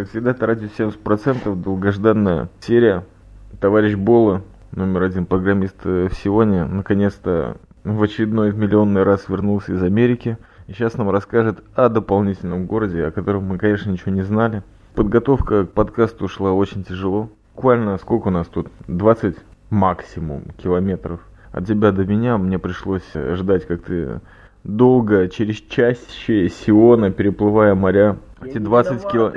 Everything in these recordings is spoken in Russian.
Как всегда, это радио 70%, долгожданная серия. Товарищ Бола, номер один программист э, в Сионе, наконец-то в очередной миллионный раз вернулся из Америки. И сейчас нам расскажет о дополнительном городе, о котором мы, конечно, ничего не знали. Подготовка к подкасту шла очень тяжело. Буквально сколько у нас тут? 20 максимум километров. От тебя до меня мне пришлось ждать, как ты долго через чаще Сиона, переплывая моря, эти 20, кило...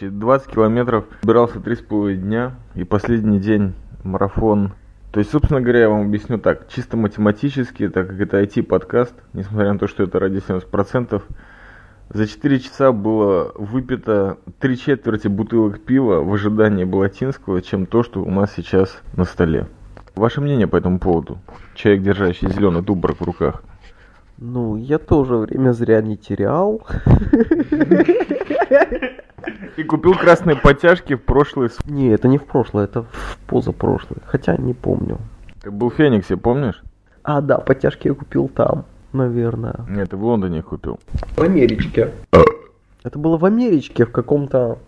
20 километров добирался 3,5 дня, и последний день марафон. То есть, собственно говоря, я вам объясню так, чисто математически, так как это IT-подкаст, несмотря на то, что это ради 70%, за 4 часа было выпито 3 четверти бутылок пива в ожидании Балатинского, чем то, что у нас сейчас на столе. Ваше мнение по этому поводу? Человек, держащий зеленый дубрак в руках. Ну, я тоже время зря не терял. И купил красные подтяжки в прошлый... Не, это не в прошлое, это в позапрошлое. Хотя не помню. Ты был в Фениксе, помнишь? А, да, подтяжки я купил там, наверное. Нет, ты в Лондоне их купил. В Америчке. Это было в Америчке, в каком-то...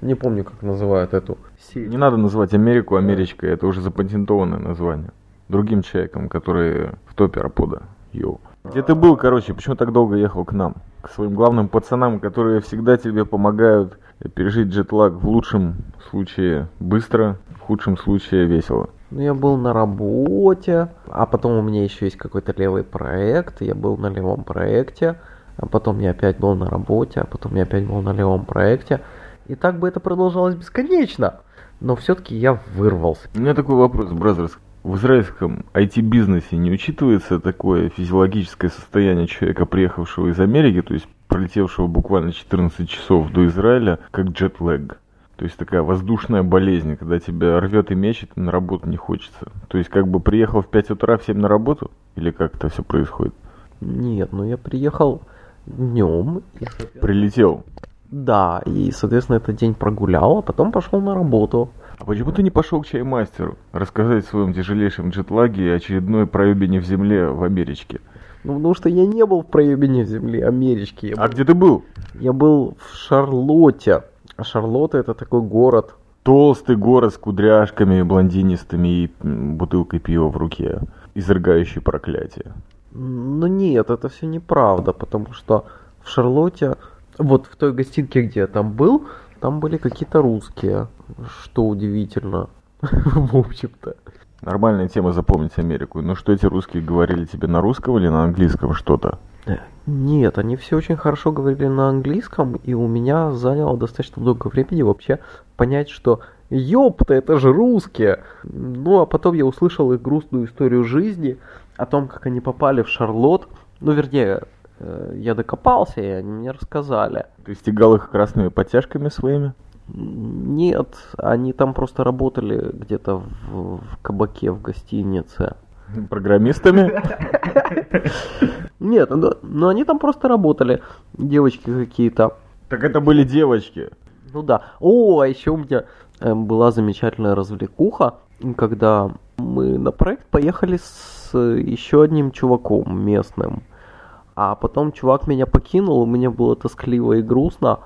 Не помню, как называют эту сеть. Не надо называть Америку Америчкой, это уже запатентованное название. Другим человеком, который в топе Арпода. Йоу. Где ты был, короче, почему так долго ехал к нам? К своим главным пацанам, которые всегда тебе помогают пережить джетлаг в лучшем случае быстро, в худшем случае весело. Ну, я был на работе, а потом у меня еще есть какой-то левый проект, я был на левом проекте, а потом я опять был на работе, а потом я опять был на левом проекте. И так бы это продолжалось бесконечно. Но все-таки я вырвался. У меня такой вопрос, Brothers в израильском IT-бизнесе не учитывается такое физиологическое состояние человека, приехавшего из Америки, то есть пролетевшего буквально 14 часов до Израиля, как джетлэг? То есть такая воздушная болезнь, когда тебя рвет и мечет, на работу не хочется. То есть как бы приехал в 5 утра в 7 на работу? Или как это все происходит? Нет, ну я приехал днем. И, Прилетел? Да, и, соответственно, этот день прогулял, а потом пошел на работу. А почему ты не пошел к чаймастеру рассказать о своем тяжелейшем джетлаге и очередной проебине в земле в Америчке? Ну, потому что я не был в проебине в земле Амерички. Я а был... где ты был? Я был в Шарлотте. А Шарлотта это такой город. Толстый город с кудряшками, блондинистыми и бутылкой пива в руке, изрыгающий проклятие. Ну нет, это все неправда, потому что в Шарлотте, вот в той гостинке, где я там был, там были какие-то русские, что удивительно, в общем-то. Нормальная тема запомнить Америку. Но что эти русские говорили тебе на русском или на английском что-то? Нет, они все очень хорошо говорили на английском, и у меня заняло достаточно много времени вообще понять, что ёпта, это же русские. Ну, а потом я услышал их грустную историю жизни, о том, как они попали в Шарлотт. Ну, вернее, Э, я докопался, и они мне рассказали. Ты стегал их красными подтяжками своими? Нет, они там просто работали где-то в, в кабаке, в гостинице. Программистами? Нет, но, но они там просто работали, девочки какие-то. Так это были девочки. Ну да. О, а еще у меня э, была замечательная развлекуха, когда мы на проект поехали с еще одним чуваком местным. А потом чувак меня покинул, мне было тоскливо и грустно.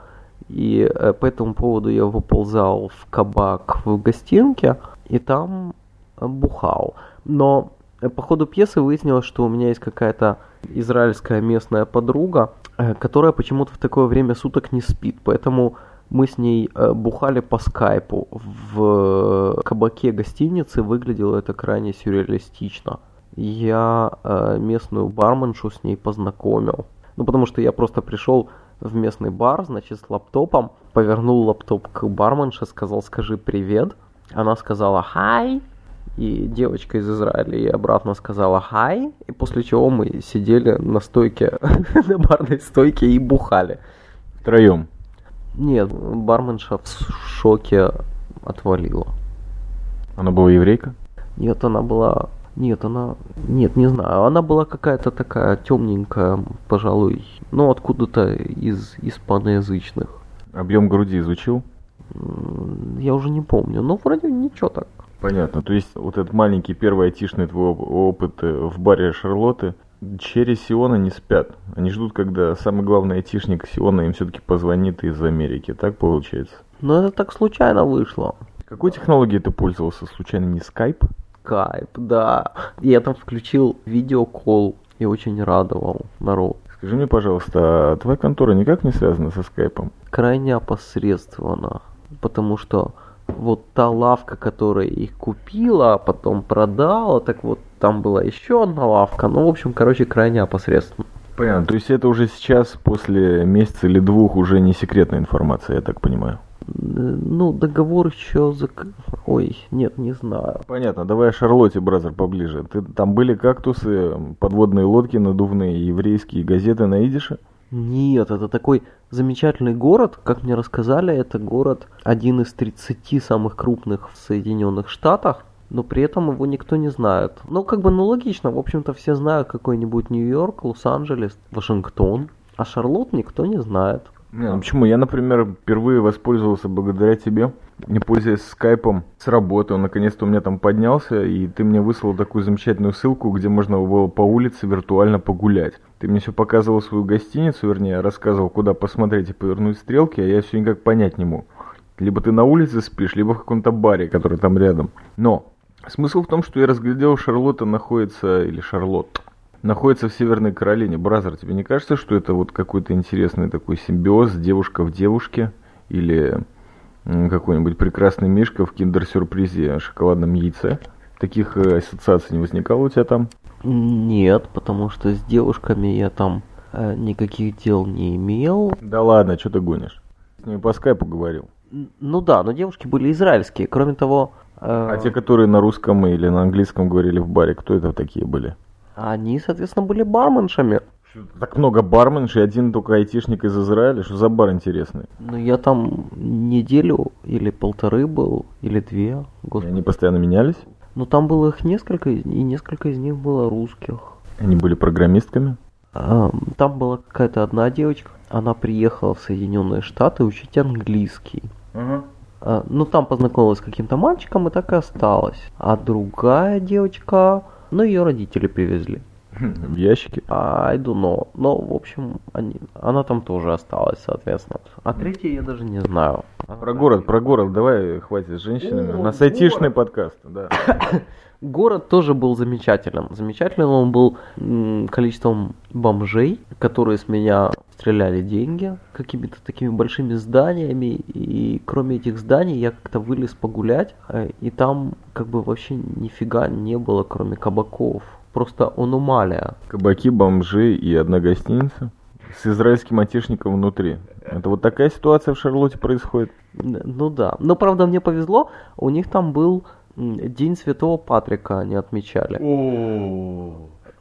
И э, по этому поводу я выползал в кабак в гостинке и там бухал. Но э, по ходу пьесы выяснилось, что у меня есть какая-то израильская местная подруга, э, которая почему-то в такое время суток не спит. Поэтому мы с ней бухали по скайпу в кабаке гостиницы. Выглядело это крайне сюрреалистично я э, местную барменшу с ней познакомил. Ну, потому что я просто пришел в местный бар, значит, с лаптопом, повернул лаптоп к барменше, сказал, скажи привет. Она сказала «Хай», и девочка из Израиля ей обратно сказала «Хай», и после чего мы сидели на стойке, на барной стойке и бухали. Втроем? Нет, барменша в шоке отвалила. Она была еврейка? Нет, она была нет, она... Нет, не знаю. Она была какая-то такая темненькая, пожалуй. Ну, откуда-то из испаноязычных. Объем груди изучил? Я уже не помню. Но вроде ничего так. Понятно. То есть вот этот маленький первый айтишный твой опыт э, в баре Шарлотты Черри Сиона не спят. Они ждут, когда самый главный айтишник Сиона им все-таки позвонит из Америки. Так получается? Ну, это так случайно вышло. Какой технологией ты пользовался? Случайно не скайп? Скайп, да. Я там включил видеокол и очень радовал народ. Скажи мне, пожалуйста, а твоя контора никак не связана со скайпом? Крайне опосредственно. Потому что вот та лавка, которая их купила, а потом продала, так вот там была еще одна лавка. Ну, в общем, короче, крайне опосредственно. Понятно. То есть это уже сейчас, после месяца или двух, уже не секретная информация, я так понимаю. Ну, договор еще зак... Ой, нет, не знаю. Понятно, давай о Шарлотте, бразер, поближе. Ты, там были кактусы, подводные лодки надувные, еврейские газеты на идише? Нет, это такой замечательный город, как мне рассказали, это город один из 30 самых крупных в Соединенных Штатах, но при этом его никто не знает. Ну, как бы, ну, логично, в общем-то, все знают какой-нибудь Нью-Йорк, Лос-Анджелес, Вашингтон, а Шарлотт никто не знает. Не, ну почему? Я, например, впервые воспользовался благодаря тебе, не пользуясь скайпом с работы. Он наконец-то у меня там поднялся, и ты мне выслал такую замечательную ссылку, где можно было по улице виртуально погулять. Ты мне все показывал свою гостиницу, вернее, рассказывал, куда посмотреть и повернуть стрелки, а я все никак понять не мог. Либо ты на улице спишь, либо в каком-то баре, который там рядом. Но смысл в том, что я разглядел, Шарлотта находится, или Шарлотт, находится в Северной Каролине. Бразер, тебе не кажется, что это вот какой-то интересный такой симбиоз, девушка в девушке, или какой-нибудь прекрасный мишка в киндер-сюрпризе шоколадном яйце? Таких э, ассоциаций не возникало у тебя там? Нет, потому что с девушками я там э, никаких дел не имел. Да ладно, что ты гонишь? С ними по скайпу говорил. Ну да, но девушки были израильские. Кроме того... Э... А те, которые на русском или на английском говорили в баре, кто это такие были? Они, соответственно, были барменшами. Так много барменш и один только айтишник из Израиля. Что за бар интересный? Ну, я там неделю или полторы был, или две. Господи. И они постоянно менялись? Ну, там было их несколько, и несколько из них было русских. Они были программистками? А, там была какая-то одна девочка. Она приехала в Соединенные Штаты учить английский. Угу. А, ну, там познакомилась с каким-то мальчиком и так и осталась. А другая девочка но ее родители привезли. В ящике? I don't know. Но, в общем, они, она там тоже осталась, соответственно. А третья я даже не знаю. Она про город, про город, давай хватит с женщинами. О, У нас айтишный подкаст, да. Город тоже был замечательным. Замечательным он был количеством бомжей, которые с меня стреляли деньги, какими-то такими большими зданиями. И кроме этих зданий я как-то вылез погулять, э, и там как бы вообще нифига не было, кроме кабаков. Просто аномалия. Кабаки, бомжи и одна гостиница? С израильским отечником внутри. Это вот такая ситуация в Шарлотте происходит? Ну да. Но правда мне повезло, у них там был День Святого Патрика они отмечали.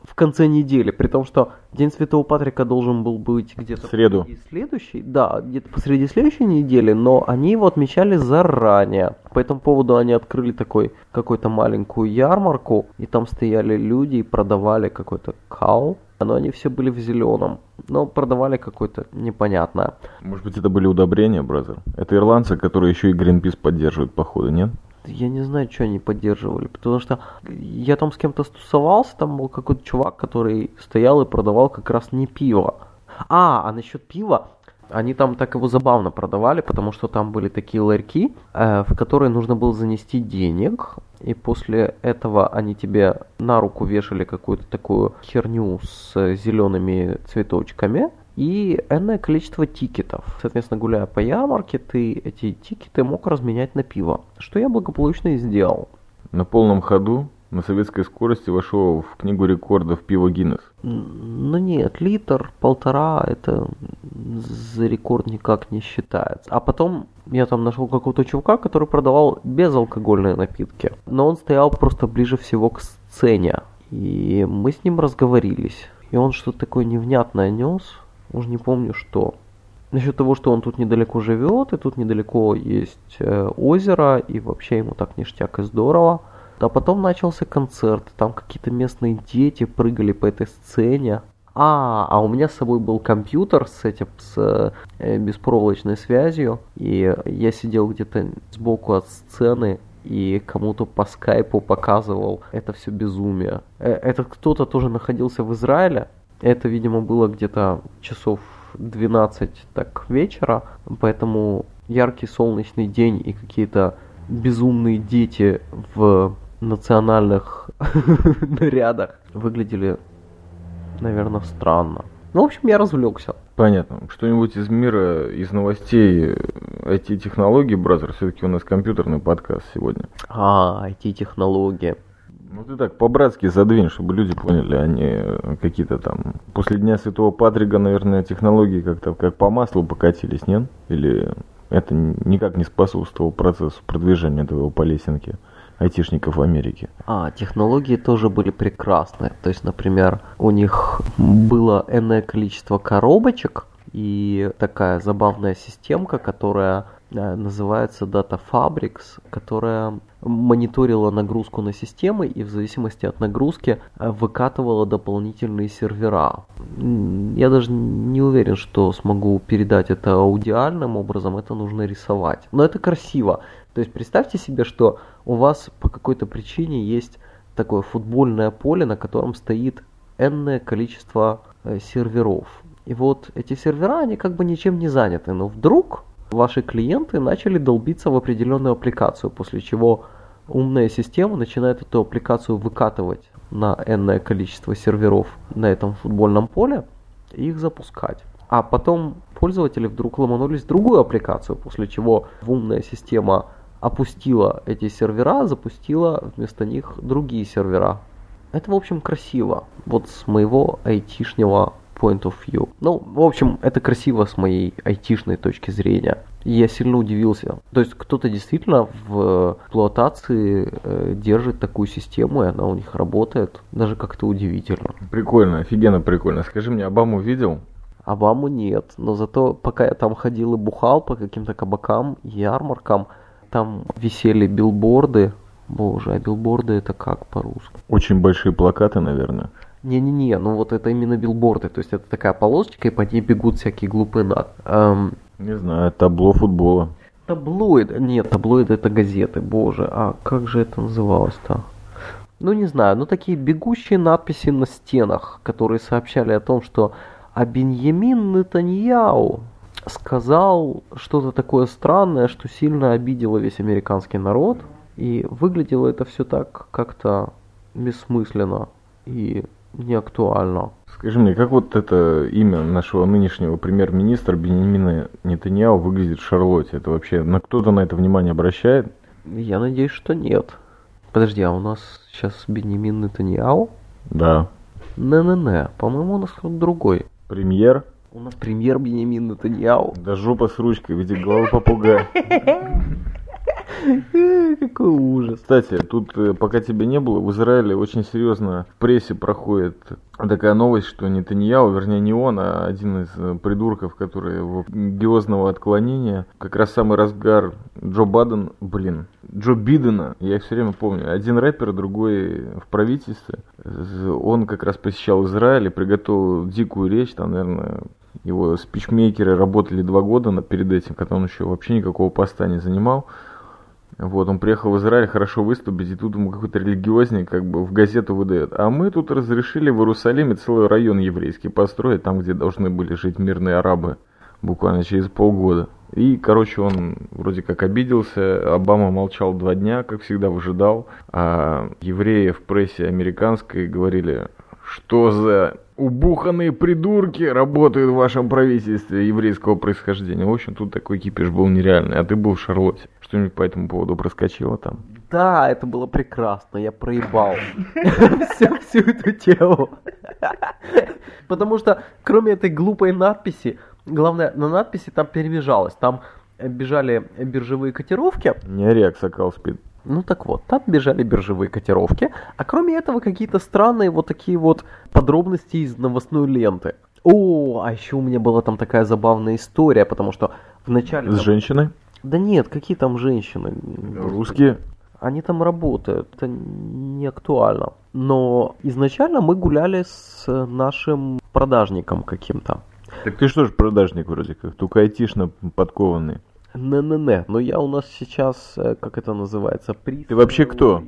В конце недели, при том, что День Святого Патрика должен был быть где-то в среду. посреди следующей, да, где-то посреди следующей недели, но они его отмечали заранее. По этому поводу они открыли такой какую-то маленькую ярмарку, и там стояли люди и продавали какой-то кал, но они все были в зеленом, но продавали какое-то непонятное. Может быть, это были удобрения, бразер? Это ирландцы, которые еще и Гринпис поддерживают, походу, нет? Я не знаю, что они поддерживали, потому что я там с кем-то стусовался, там был какой-то чувак, который стоял и продавал как раз не пиво. А, а насчет пива, они там так его забавно продавали, потому что там были такие ларьки, э, в которые нужно было занести денег, и после этого они тебе на руку вешали какую-то такую херню с зелеными цветочками, и энное количество тикетов. Соответственно, гуляя по ярмарке, ты эти тикеты мог разменять на пиво, что я благополучно и сделал. На полном ходу на советской скорости вошел в книгу рекордов пива Гиннес. Ну нет, литр, полтора, это за рекорд никак не считается. А потом я там нашел какого-то чувака, который продавал безалкогольные напитки. Но он стоял просто ближе всего к сцене. И мы с ним разговорились. И он что-то такое невнятное нес уж не помню что. Насчет того, что он тут недалеко живет, и тут недалеко есть э, озеро, и вообще ему так ништяк и здорово. А потом начался концерт, там какие-то местные дети прыгали по этой сцене. А, а у меня с собой был компьютер с этим, с э, беспроволочной связью, и я сидел где-то сбоку от сцены и кому-то по скайпу показывал это все безумие. Э, этот кто-то тоже находился в Израиле. Это, видимо, было где-то часов 12 так вечера, поэтому яркий солнечный день и какие-то безумные дети в национальных нарядах выглядели, наверное, странно. Ну, в общем, я развлекся. Понятно. Что-нибудь из мира, из новостей IT-технологий, бразер, все-таки у нас компьютерный подкаст сегодня. А, IT-технологии. Ну ты так по-братски задвинь, чтобы люди поняли, а не какие-то там... После Дня Святого Патрига, наверное, технологии как-то как по маслу покатились, нет? Или это никак не способствовало процессу продвижения твоего по лесенке? айтишников в Америке. А, технологии тоже были прекрасные. То есть, например, у них было энное количество коробочек и такая забавная системка, которая э, называется Data Fabrics, которая мониторила нагрузку на системы и в зависимости от нагрузки э, выкатывала дополнительные сервера. Я даже не уверен, что смогу передать это аудиальным образом, это нужно рисовать. Но это красиво. То есть представьте себе, что у вас по какой-то причине есть такое футбольное поле, на котором стоит энное количество э, серверов. И вот эти сервера, они как бы ничем не заняты, но вдруг ваши клиенты начали долбиться в определенную аппликацию, после чего умная система начинает эту аппликацию выкатывать на энное количество серверов на этом футбольном поле и их запускать. А потом пользователи вдруг ломанулись в другую аппликацию, после чего умная система опустила эти сервера, запустила вместо них другие сервера. Это, в общем, красиво. Вот с моего айтишнего point of view. Ну, в общем, это красиво с моей айтишной точки зрения. я сильно удивился. То есть кто-то действительно в эксплуатации э, держит такую систему, и она у них работает. Даже как-то удивительно. Прикольно, офигенно прикольно. Скажи мне, Обаму видел? Обаму нет. Но зато пока я там ходил и бухал по каким-то кабакам, ярмаркам, там висели билборды. Боже, а билборды это как по-русски? Очень большие плакаты, наверное. Не-не-не, ну вот это именно билборды, то есть это такая полосочка, и по ней бегут всякие глупые над. Эм... Не знаю, табло футбола. Таблоид, нет, таблоиды это газеты, боже, а как же это называлось-то? Ну не знаю, ну такие бегущие надписи на стенах, которые сообщали о том, что а Беньямин Нетаньяу сказал что-то такое странное, что сильно обидело весь американский народ. И выглядело это все так как-то бессмысленно и не актуально. Скажи мне, как вот это имя нашего нынешнего премьер-министра Бенемина Нетаньяу выглядит в Шарлотте? Это вообще, на кто-то на это внимание обращает? Я надеюсь, что нет. Подожди, а у нас сейчас Бенемин Нетаньяу? Да. Не-не-не, по-моему, у нас кто-то другой. Премьер? У нас премьер Бенемин Натаньяу. Да жопа с ручкой в виде головы попугая. Какой ужас. Кстати, тут э, пока тебя не было, в Израиле очень серьезно в прессе проходит такая новость, что не Таньяу, вернее не он, а один из э, придурков, который его гиозного отклонения, как раз самый разгар Джо Баден, блин, Джо Бидена, я их все время помню, один рэпер, другой в правительстве, он как раз посещал Израиль и приготовил дикую речь, там, наверное, его спичмейкеры работали два года перед этим, когда он еще вообще никакого поста не занимал. Вот, он приехал в Израиль хорошо выступить, и тут ему какой-то религиозник как бы в газету выдает. А мы тут разрешили в Иерусалиме целый район еврейский построить, там, где должны были жить мирные арабы, буквально через полгода. И, короче, он вроде как обиделся, Обама молчал два дня, как всегда выжидал, а евреи в прессе американской говорили, что за убуханные придурки работают в вашем правительстве еврейского происхождения. В общем, тут такой кипиш был нереальный. А ты был в Шарлотте. Что-нибудь по этому поводу проскочило там? Да, это было прекрасно. Я проебал всю, эту тему. Потому что, кроме этой глупой надписи, главное, на надписи там перемежалось. Там бежали биржевые котировки. Не орек, сокол спит. Ну так вот, там бежали биржевые котировки, а кроме этого какие-то странные вот такие вот подробности из новостной ленты. О, а еще у меня была там такая забавная история, потому что вначале... С там... женщиной? Да нет, какие там женщины? Русские? Они там работают, это не актуально. Но изначально мы гуляли с нашим продажником каким-то. Так ты что же продажник вроде как, только айтишно подкованный. Не-не-не, но я у нас сейчас, э, как это называется, приз. Ты вообще кто?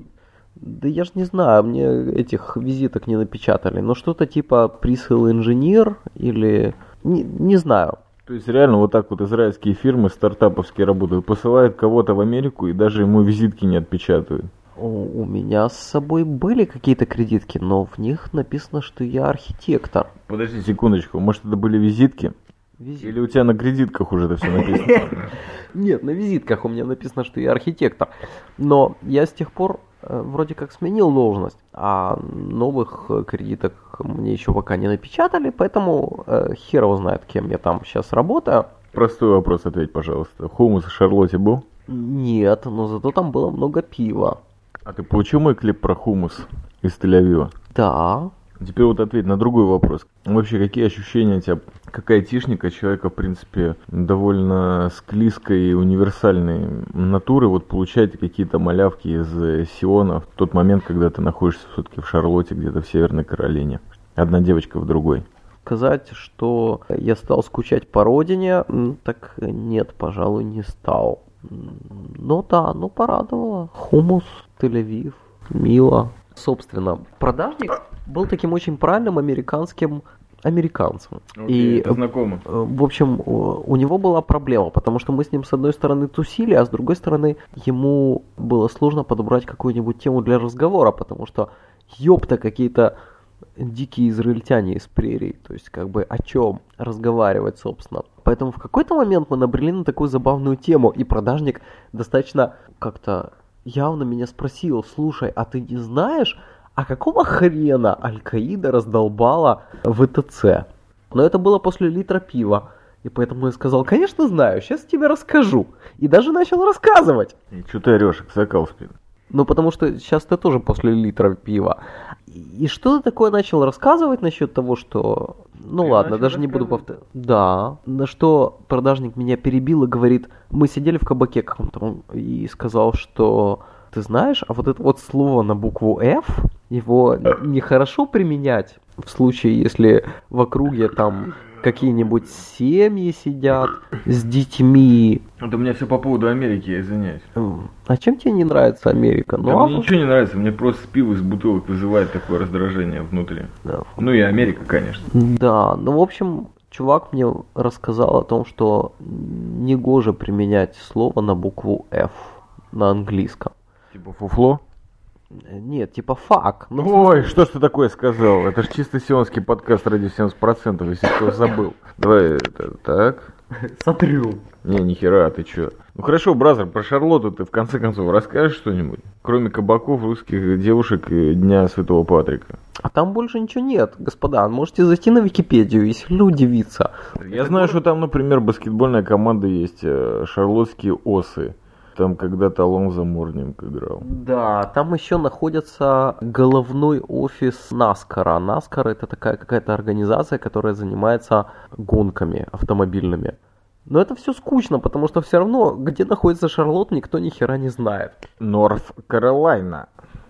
Да я ж не знаю, мне этих визиток не напечатали. Но что-то типа присыл инженер или... Не, не знаю. То есть реально вот так вот израильские фирмы стартаповские работают, посылают кого-то в Америку и даже ему визитки не отпечатывают. У меня с собой были какие-то кредитки, но в них написано, что я архитектор. Подожди секундочку, может это были визитки? Визит. Или у тебя на кредитках уже это все написано? Нет, на визитках у меня написано, что я архитектор. Но я с тех пор э, вроде как сменил должность, а новых э, кредиток мне еще пока не напечатали, поэтому э, хер его знает, кем я там сейчас работаю. Простой вопрос ответь, пожалуйста. Хумус в Шарлотте был? Нет, но зато там было много пива. А ты получил мой клип про хумус из Тель-Авива? Да, Теперь вот ответь на другой вопрос. Вообще, какие ощущения у тебя? Какая айтишника человека, в принципе, довольно склизкой и универсальной натуры, вот получаете какие-то малявки из Сиона в тот момент, когда ты находишься все-таки в Шарлотте, где-то в Северной Каролине? Одна девочка в другой. сказать, что я стал скучать по родине, так нет, пожалуй, не стал. Ну да, ну порадовало. Хумус, Тель-Авив, мило. Собственно, продажник был таким очень правильным американским американцем. И это знакомо. Э, В общем, у у него была проблема, потому что мы с ним с одной стороны тусили, а с другой стороны ему было сложно подобрать какую-нибудь тему для разговора, потому что ёпта какие-то дикие израильтяне из прерий, то есть как бы о чем разговаривать, собственно. Поэтому в какой-то момент мы набрели на такую забавную тему, и продажник достаточно как-то явно меня спросил, слушай, а ты не знаешь, а какого хрена Аль-Каида раздолбала ВТЦ? Но это было после литра пива. И поэтому я сказал, конечно знаю, сейчас тебе расскажу. И даже начал рассказывать. И что ты орешь, Аксакал спит? Ну, потому что сейчас ты тоже после литра пива. И, что ты такое начал рассказывать насчет того, что... Ну Ты ладно, даже не буду повторять. Да. На что продажник меня перебил и говорит, мы сидели в кабаке каком-то и сказал, что ты знаешь, а вот это вот слово на букву F, его нехорошо применять в случае, если в округе там какие-нибудь семьи сидят с детьми. Это у меня все по поводу Америки, я извиняюсь. А чем тебе не нравится Америка? Да Ну, а мне вот- ничего не нравится, мне просто пиво из бутылок вызывает такое раздражение внутри. Да, Ну и Америка, конечно. Да, ну в общем, чувак мне рассказал о том, что негоже применять слово на букву F на английском. Типа фуфло? Нет, типа фак. Ну, Ой, что ж ты такое сказал? Это же чисто сионский подкаст ради 70%, если кто забыл. Давай, это, так. сотрю. Не, нихера, ты чё? Ну хорошо, бразер, про Шарлотту ты в конце концов расскажешь что-нибудь? Кроме кабаков, русских девушек и Дня Святого Патрика. А там больше ничего нет, господа. Можете зайти на Википедию и сильно удивиться. Я знаю, что там, например, баскетбольная команда есть, э, шарлотские осы. Там когда-то Алонзо Морнинг играл. Да, там еще находится головной офис Наскара. Наскар это такая какая-то организация, которая занимается гонками автомобильными. Но это все скучно, потому что все равно, где находится Шарлотт, никто ни хера не знает. Норф Каролайна.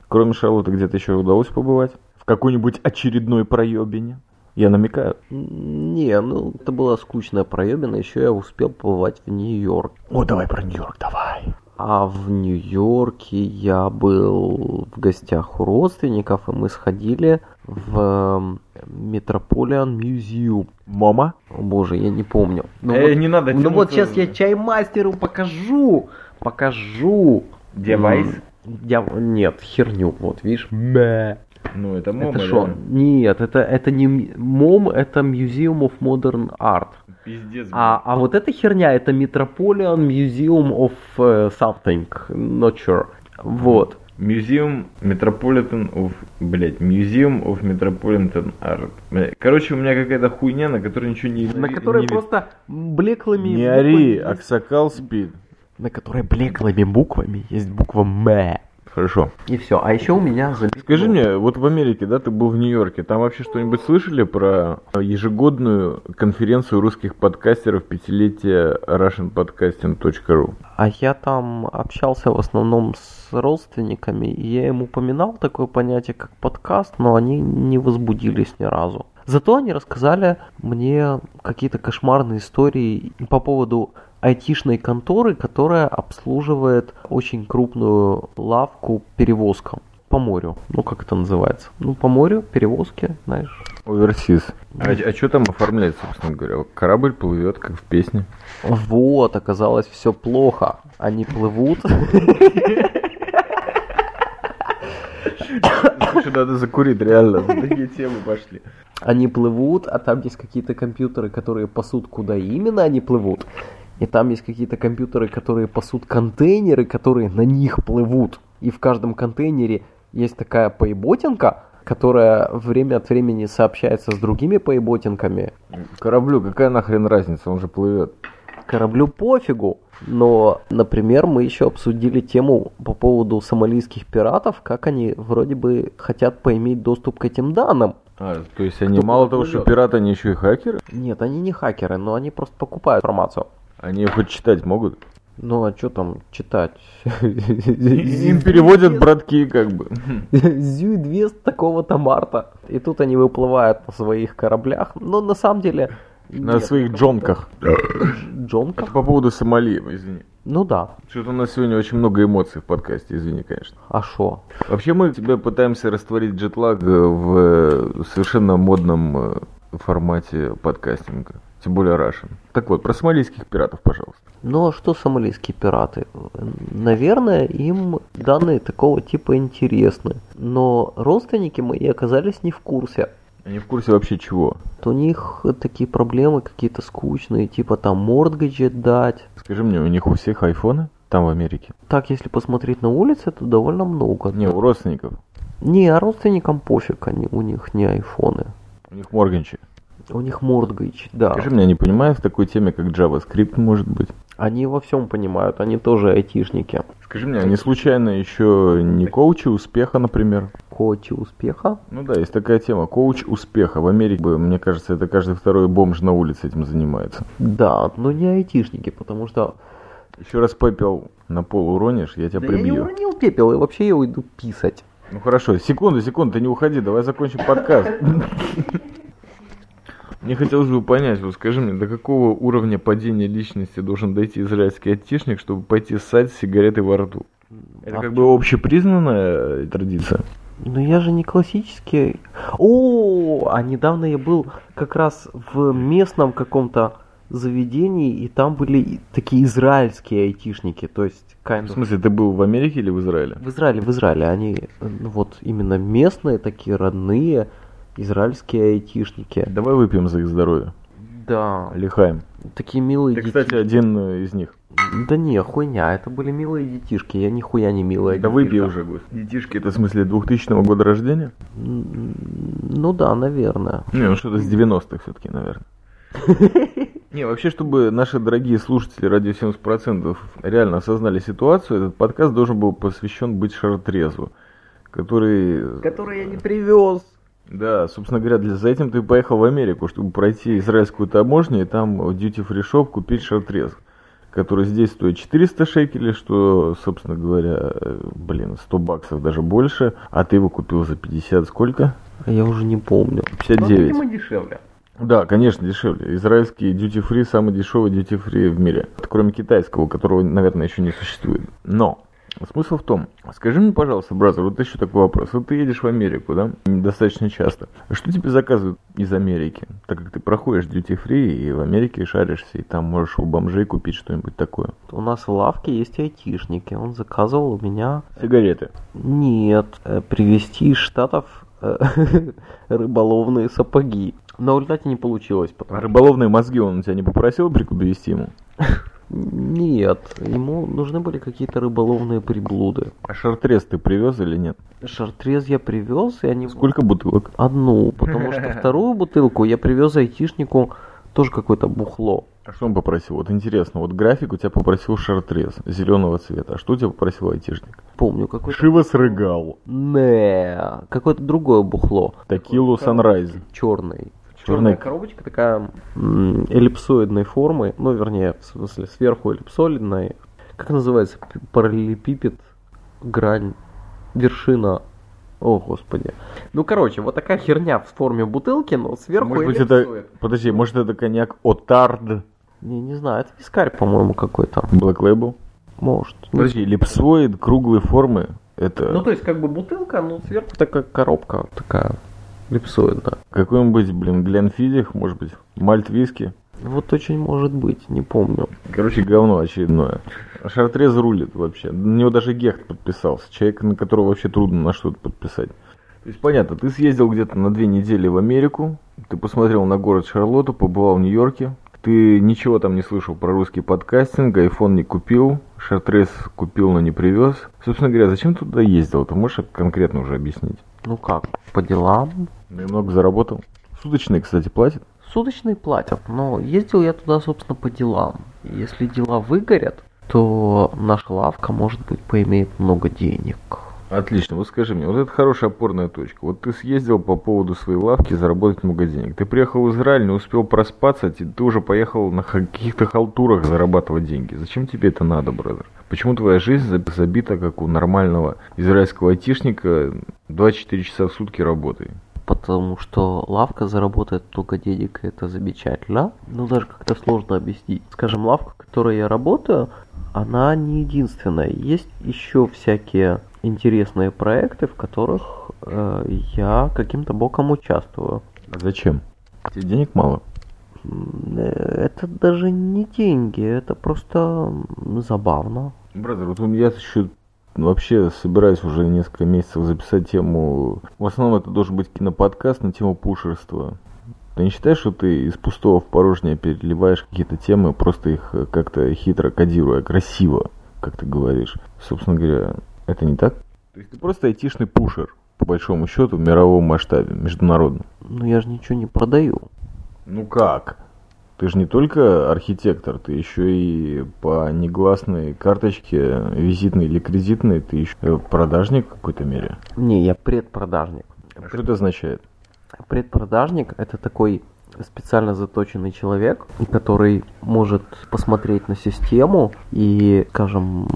Кроме Шарлотты, где-то еще удалось побывать? В какой-нибудь очередной проебине? Я намекаю. Не, ну это была скучная проебина, еще я успел побывать в Нью-Йорк. О, давай про Нью-Йорк, давай. А в Нью-Йорке я был в гостях у родственников, и мы сходили в эм, Metropolitan Museum. MoMA? О боже, я не помню. Ну, Э, вот, не надо ну вот сейчас я чаймастеру покажу. Покажу. Девайс? Я... Нет, херню. Вот, видишь? Мэ. Ну, это MoMA, Это что? Нет, это, это не MOM, это Museum of Modern Art. Пиздец. А, а вот эта херня, это Metropolitan Museum of э, something, not sure. Вот. Museum Metropolitan of... Блять, Museum of Metropolitan Art. Короче, у меня какая-то хуйня, на которой ничего не На не которой ви- просто блеклыми Не буквами ори, Аксакал спит. На которой блеклыми буквами есть буква М. Хорошо. И все. А еще у меня залип- Скажи мне, вот в Америке, да, ты был в Нью-Йорке, там вообще что-нибудь слышали про ежегодную конференцию русских подкастеров пятилетия russianpodcasting.ru? А я там общался в основном с родственниками, и я им упоминал такое понятие, как подкаст, но они не возбудились ни разу. Зато они рассказали мне какие-то кошмарные истории по поводу айтишной конторы, которая обслуживает очень крупную лавку перевозка по морю. Ну, как это называется? Ну, по морю, перевозки, знаешь. Оверсиз. А, а что там оформляется, собственно говоря? Корабль плывет, как в песне. Вот, оказалось все плохо. Они плывут. Слушай, надо закурить, реально. Такие темы пошли. Они плывут, а там есть какие-то компьютеры, которые пасут, куда именно они плывут. И там есть какие-то компьютеры, которые пасут контейнеры, которые на них плывут. И в каждом контейнере есть такая поеботинка, которая время от времени сообщается с другими поеботинками. Кораблю какая нахрен разница, он же плывет. Кораблю пофигу. Но, например, мы еще обсудили тему по поводу сомалийских пиратов, как они вроде бы хотят поиметь доступ к этим данным. А, то есть они Кто мало того, что пираты, они еще и хакеры? Нет, они не хакеры, но они просто покупают информацию. Они ее хоть читать могут? Ну а что там читать? Им переводят братки как бы. Зюидвест такого-то марта. И тут они выплывают на своих кораблях. Но на самом деле... На нет, своих джонках. Джонках? Это по поводу Сомали, извини. Ну да. Что-то у нас сегодня очень много эмоций в подкасте, извини, конечно. А шо? Вообще мы тебя пытаемся растворить джетлаг в совершенно модном э, формате подкастинга. Тем более Russian. Так вот, про сомалийских пиратов, пожалуйста. Ну а что сомалийские пираты? Наверное, им данные такого типа интересны. Но родственники мои оказались не в курсе. Они в курсе вообще чего? У них такие проблемы какие-то скучные, типа там мордгаджи дать. Скажи мне, у них у всех айфоны там в Америке? Так, если посмотреть на улице, то довольно много. Не, у родственников. Не, а родственникам пофиг, они, у них не айфоны. У них морганчи. У них мордгейдж, да. Скажи мне, они понимают в такой теме, как JavaScript, может быть? Они во всем понимают, они тоже айтишники. Скажи мне, они случайно еще не коучи успеха, например? Коучи успеха? Ну да, есть такая тема, коуч успеха. В Америке, мне кажется, это каждый второй бомж на улице этим занимается. Да, но не айтишники, потому что... Еще раз пепел на пол уронишь, я тебя да прибью. я не уронил пепел, и вообще я уйду писать. Ну хорошо, секунду, секунду, ты не уходи, давай закончим подкаст. Мне хотелось бы понять, вот скажи мне, до какого уровня падения личности должен дойти израильский айтишник, чтобы пойти ссать с сигаретой во рту? Это а как бы общепризнанная э, традиция? Ну я же не классический. О, а недавно я был как раз в местном каком-то заведении, и там были такие израильские айтишники, то есть... Kind of... В смысле, ты был в Америке или в Израиле? В Израиле, в Израиле. Они ну, вот именно местные, такие родные, израильские айтишники. Давай выпьем за их здоровье. Да. Лихаем. Такие милые Ты, детишки. кстати, один э, из них. Да не, хуйня, это были милые детишки, я нихуя не милая Да выпей уже, гость. Детишки, это в смысле 2000 года рождения? Ну да, наверное. Не, ну что-то с 90-х все-таки, наверное. Не, вообще, чтобы наши дорогие слушатели ради 70% реально осознали ситуацию, этот подкаст должен был посвящен быть шартрезву, который... Который я не привез. Да, собственно говоря, для, за этим ты поехал в Америку, чтобы пройти израильскую таможню и там в duty free shop купить шартрез, который здесь стоит 400 шекелей, что, собственно говоря, блин, 100 баксов даже больше, а ты его купил за 50 сколько? Я уже не помню. 59. Ну, дешевле. Да, конечно, дешевле. Израильский duty free самый дешевый duty free в мире. Кроме китайского, которого, наверное, еще не существует. Но Смысл в том, скажи мне, пожалуйста, бразер, вот еще такой вопрос. Вот ты едешь в Америку, да, достаточно часто. Что тебе заказывают из Америки? Так как ты проходишь duty free и в Америке шаришься, и там можешь у бомжей купить что-нибудь такое. У нас в лавке есть айтишники. Он заказывал у меня... Сигареты? Нет, э, привезти из Штатов э, рыболовные сапоги. Но в результате не получилось. Потому... А рыболовные мозги он у тебя не попросил прикупить ему? Нет, ему нужны были какие-то рыболовные приблуды. А шартрез ты привез или нет? Шартрез я привез, и они... Сколько бутылок? Одну, потому что вторую бутылку я привез айтишнику тоже какое-то бухло. А что он попросил? Вот интересно, вот график у тебя попросил шартрез зеленого цвета. А что у тебя попросил айтишник? Помню, какой-то... Шива срыгал. Не, какое-то другое бухло. Такилу Санрайз. Черный. Черная коробочка такая эллипсоидной формы, ну, вернее, в смысле, сверху эллипсоидной. Как называется? Параллелепипед, грань, вершина о, господи. Ну, короче, вот такая херня в форме бутылки, но сверху может быть, это, Подожди, может это коньяк Отард? Не, не знаю, это вискарь, по-моему, какой-то. Black Label? Может. Подожди, липсоид круглой формы, это Ну, то есть, как бы бутылка, но сверху такая коробка, такая липсоидная. какой-нибудь, блин, Гленфидих, может быть, мальт виски. Вот очень может быть, не помню. Короче, говно очередное. Шартрез рулит вообще. На него даже Гехт подписался. Человек, на которого вообще трудно на что-то подписать. То есть, понятно, ты съездил где-то на две недели в Америку, ты посмотрел на город Шарлотту, побывал в Нью-Йорке, ты ничего там не слышал про русский подкастинг, айфон не купил, шартрез купил, но не привез. Собственно говоря, зачем ты туда ездил? Ты можешь конкретно уже объяснить? Ну как, по делам? Ну и много заработал. Суточные, кстати, платят. Суточные платят, но ездил я туда, собственно, по делам. Если дела выгорят, то наша лавка, может быть, поимеет много денег. Отлично, вот скажи мне, вот это хорошая опорная точка. Вот ты съездил по поводу своей лавки заработать много денег. Ты приехал в Израиль, не успел проспаться, ты ты уже поехал на каких-то халтурах зарабатывать деньги. Зачем тебе это надо, бразер? Почему твоя жизнь заб- забита, как у нормального израильского айтишника, 24 часа в сутки работы? Потому что лавка заработает много денег, и это замечательно. Но даже как-то сложно объяснить. Скажем, лавка, в которой я работаю, она не единственная. Есть еще всякие интересные проекты, в которых э, я каким-то боком участвую. А зачем? Тебе денег мало? Э, Это даже не деньги, это просто забавно. Бразер, вот у меня еще вообще собираюсь уже несколько месяцев записать тему. В основном это должен быть киноподкаст на тему пушерства. Ты не считаешь, что ты из пустого в порожнее переливаешь какие-то темы, просто их э, как-то хитро кодируя, красиво, как ты говоришь? Собственно говоря, это не так? То есть ты просто айтишный пушер, по большому счету, в мировом масштабе, международном. Но я же ничего не продаю. Ну как? Ты же не только архитектор, ты еще и по негласной карточке, визитной или кредитной, ты еще продажник в какой-то мере. Не, я предпродажник. А Что это означает? Предпродажник это такой специально заточенный человек, который может посмотреть на систему и, скажем,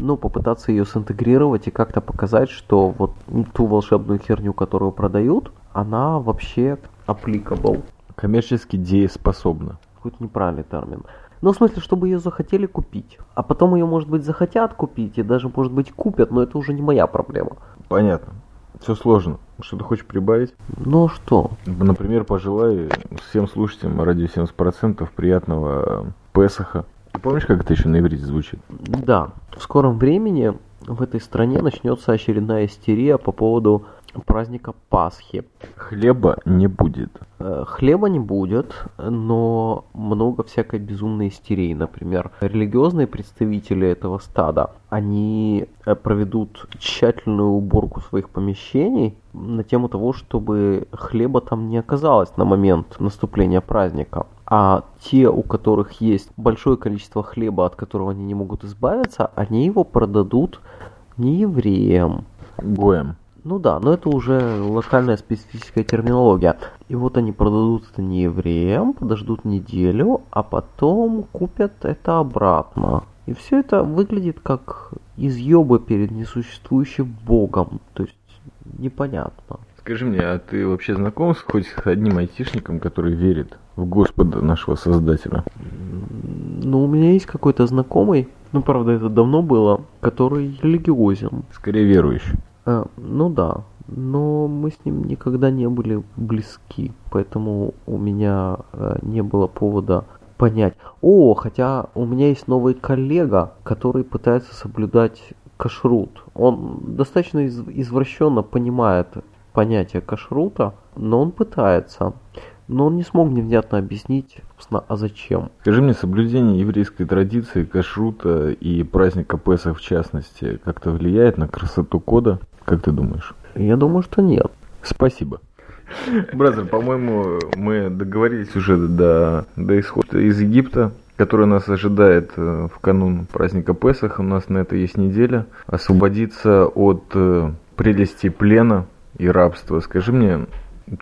ну, попытаться ее синтегрировать и как-то показать, что вот ту волшебную херню, которую продают, она вообще applicable. Коммерчески дееспособна. Какой-то неправильный термин. Ну, в смысле, чтобы ее захотели купить. А потом ее, может быть, захотят купить и даже, может быть, купят, но это уже не моя проблема. Понятно. Все сложно. Что ты хочешь прибавить? Ну, а что? Например, пожелай всем слушателям радио 70% приятного Песаха. Ты помнишь, как это еще на иврите звучит? Да, в скором времени в этой стране начнется очередная истерия по поводу праздника Пасхи. Хлеба не будет. Э, Хлеба не будет, но много всякой безумной истерии. Например, религиозные представители этого стада, они э, проведут тщательную уборку своих помещений на тему того, чтобы хлеба там не оказалось на момент наступления праздника. А те, у которых есть большое количество хлеба, от которого они не могут избавиться, они его продадут не евреям, Гоем. Ну да, но это уже локальная специфическая терминология. И вот они продадут это не евреям, подождут неделю, а потом купят это обратно. И все это выглядит как изъебы перед несуществующим богом. То есть непонятно. Скажи мне, а ты вообще знаком с хоть с одним айтишником, который верит в Господа нашего Создателя? Ну, у меня есть какой-то знакомый, ну, правда, это давно было, который религиозен. Скорее верующий. Э, ну да, но мы с ним никогда не были близки, поэтому у меня э, не было повода понять. О, хотя у меня есть новый коллега, который пытается соблюдать кашрут. Он достаточно из- извращенно понимает понятие кашрута, но он пытается. Но он не смог мне внятно объяснить, собственно, а зачем. Скажи мне, соблюдение еврейской традиции, кашрута и праздника Песах в частности, как-то влияет на красоту кода? Как ты думаешь? Я думаю, что нет. Спасибо. Бразер, по-моему, мы договорились уже до, до исхода из Египта, который нас ожидает э, в канун праздника Песах. У нас на это есть неделя. Освободиться от э, прелести плена и рабства. Скажи мне,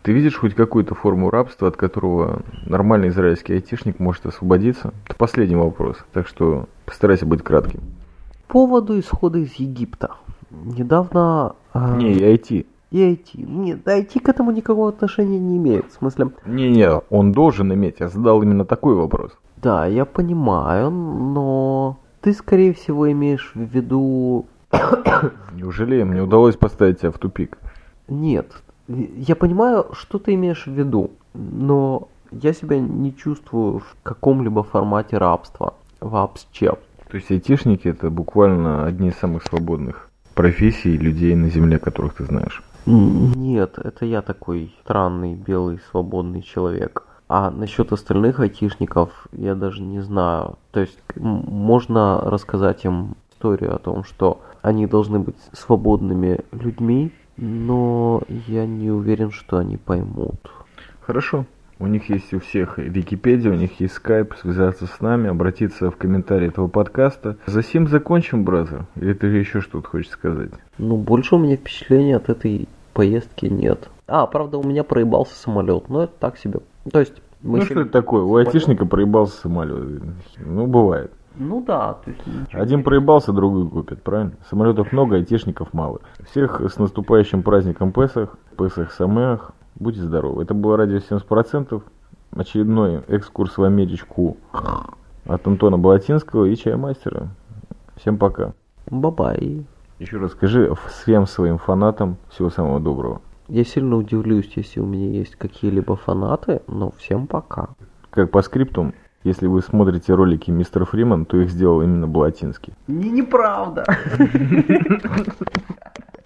ты видишь хоть какую-то форму рабства, от которого нормальный израильский айтишник может освободиться? Это последний вопрос, так что постарайся быть кратким. По поводу исхода из Египта. Недавно... э, Не, и IT. И IT. Нет, IT к этому никакого отношения не имеет. В смысле, Не-не, он должен иметь. Я задал именно такой вопрос. Да, я понимаю, но ты, скорее всего, имеешь в виду... Неужели мне удалось поставить тебя в тупик? Нет, я понимаю, что ты имеешь в виду, но я себя не чувствую в каком-либо формате рабства вообще. То есть айтишники это буквально одни из самых свободных профессий людей на земле, которых ты знаешь? Нет, это я такой странный, белый, свободный человек. А насчет остальных айтишников я даже не знаю. То есть можно рассказать им историю о том, что они должны быть свободными людьми, но я не уверен, что они поймут. Хорошо. У них есть у всех Википедия, у них есть скайп, связаться с нами, обратиться в комментарии этого подкаста. За сим закончим, бразер? Или ты еще что-то хочешь сказать? Ну, больше у меня впечатления от этой поездки нет. А, правда, у меня проебался самолет, но это так себе. То есть... Мы ну, что это такое? У айтишника проебался самолет. Ну, бывает. Ну да, то есть Один проебался, другой купит, правильно? Самолетов много, айтишников мало. Всех с наступающим праздником Песах, Песах Самеах. Будьте здоровы. Это было радио 70%. Очередной экскурс в Америчку от Антона Балатинского и Чаймастера. Всем пока. Бабай. Еще раз скажи всем своим фанатам всего самого доброго. Я сильно удивлюсь, если у меня есть какие-либо фанаты, но всем пока. Как по скриптум, если вы смотрите ролики Мистер Фриман, то их сделал именно Балатинский. Не, неправда.